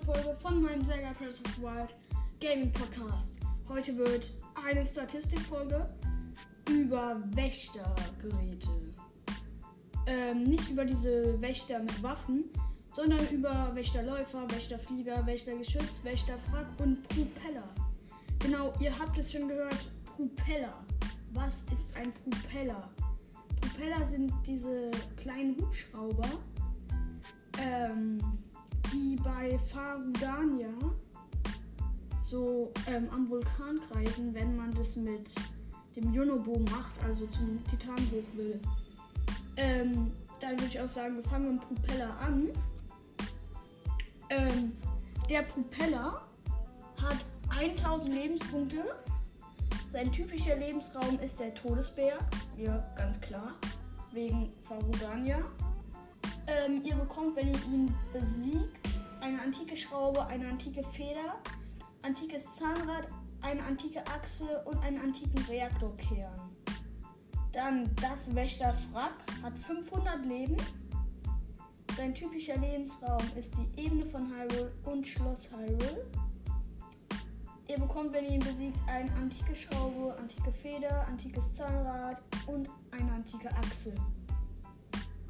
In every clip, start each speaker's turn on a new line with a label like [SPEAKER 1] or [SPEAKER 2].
[SPEAKER 1] Folge von meinem Sega the Wild Gaming Podcast. Heute wird eine Statistikfolge über Wächtergeräte. Ähm, nicht über diese Wächter mit Waffen, sondern über Wächterläufer, Wächterflieger, Wächtergeschütz, Wächterfrack und Propeller. Genau, ihr habt es schon gehört, Propeller. Was ist ein Propeller? Propeller sind diese kleinen Hubschrauber, ähm, die bei Farudania so ähm, am Vulkan kreisen, wenn man das mit dem Junobo macht, also zum Titanbruch will. Ähm, dann würde ich auch sagen, wir fangen mit dem Propeller an. Ähm, der Propeller hat 1000 Lebenspunkte. Sein typischer Lebensraum ist der Todesberg. Ja, ganz klar. Wegen Farudania. Ähm, ihr bekommt, wenn ihr ihn besiegt, eine antike Schraube, eine antike Feder, antikes Zahnrad, eine antike Achse und einen antiken Reaktorkern. Dann das Wächterfrack hat 500 Leben. Sein typischer Lebensraum ist die Ebene von Hyrule und Schloss Hyrule. Ihr bekommt, wenn ihr ihn besiegt, eine antike Schraube, antike Feder, antikes Zahnrad und eine antike Achse.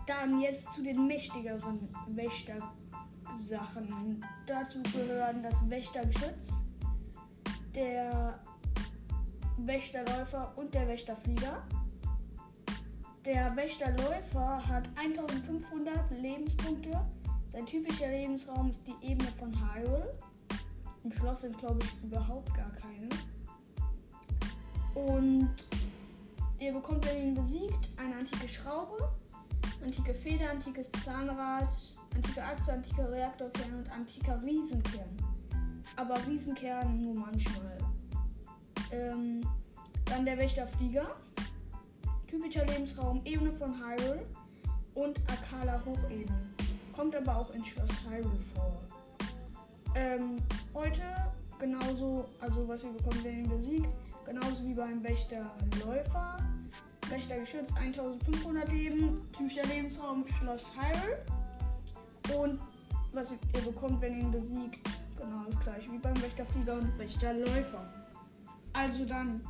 [SPEAKER 1] Dann jetzt zu den mächtigeren Wächtersachen. Dazu gehören das Wächtergeschütz, der Wächterläufer und der Wächterflieger. Der Wächterläufer hat 1500 Lebenspunkte. Sein typischer Lebensraum ist die Ebene von Hyrule. Im Schloss sind, glaube ich, überhaupt gar keine. Und ihr bekommt, wenn ihr ihn besiegt, eine antike Schraube, antike Feder, antikes Zahnrad, antike Achse, antiker Reaktorkern und antiker Riesenkern. Aber Riesenkern nur manchmal. Ähm, dann der Wächterflieger. Typischer Lebensraum, Ebene von Hyrule und Akala Hochebene. Kommt aber auch in Schloss Hyrule vor. Ähm, heute genauso, also was wenn ihr ihn besiegt, genauso wie beim Wächterläufer. Wächtergeschütz 1500 Leben, typischer Lebensraum Schloss Hyrule. Und was ihr bekommt, wenn ihr ihn besiegt, genau das gleiche wie beim Wächterflieger und Wächterläufer. Also dann,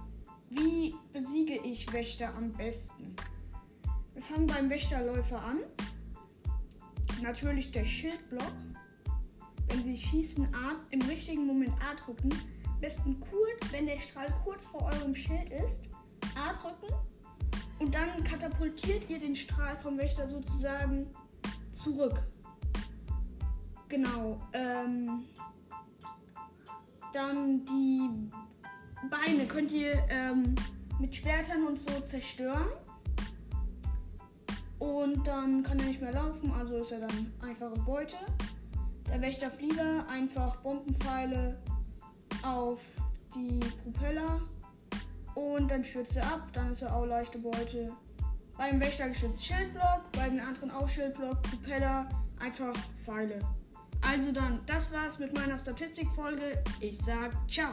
[SPEAKER 1] wie besiege ich Wächter am besten? Wir fangen beim Wächterläufer an. Natürlich der Schildblock. Wenn Sie schießen A, im richtigen Moment A drücken, besten kurz, wenn der Strahl kurz vor eurem Schild ist, A drücken und dann katapultiert ihr den Strahl vom Wächter sozusagen zurück. Genau. Ähm, dann die Beine könnt ihr ähm, mit Schwertern und so zerstören. Und dann kann er nicht mehr laufen, also ist er dann einfache Beute. Der Wächterflieger einfach Bombenpfeile auf die Propeller und dann stürzt er ab, dann ist er auch leichte Beute. Beim Wächtergeschütz Schildblock, bei den anderen auch Schildblock, Propeller, einfach Pfeile. Also dann, das war's mit meiner Statistikfolge. Ich sag ciao.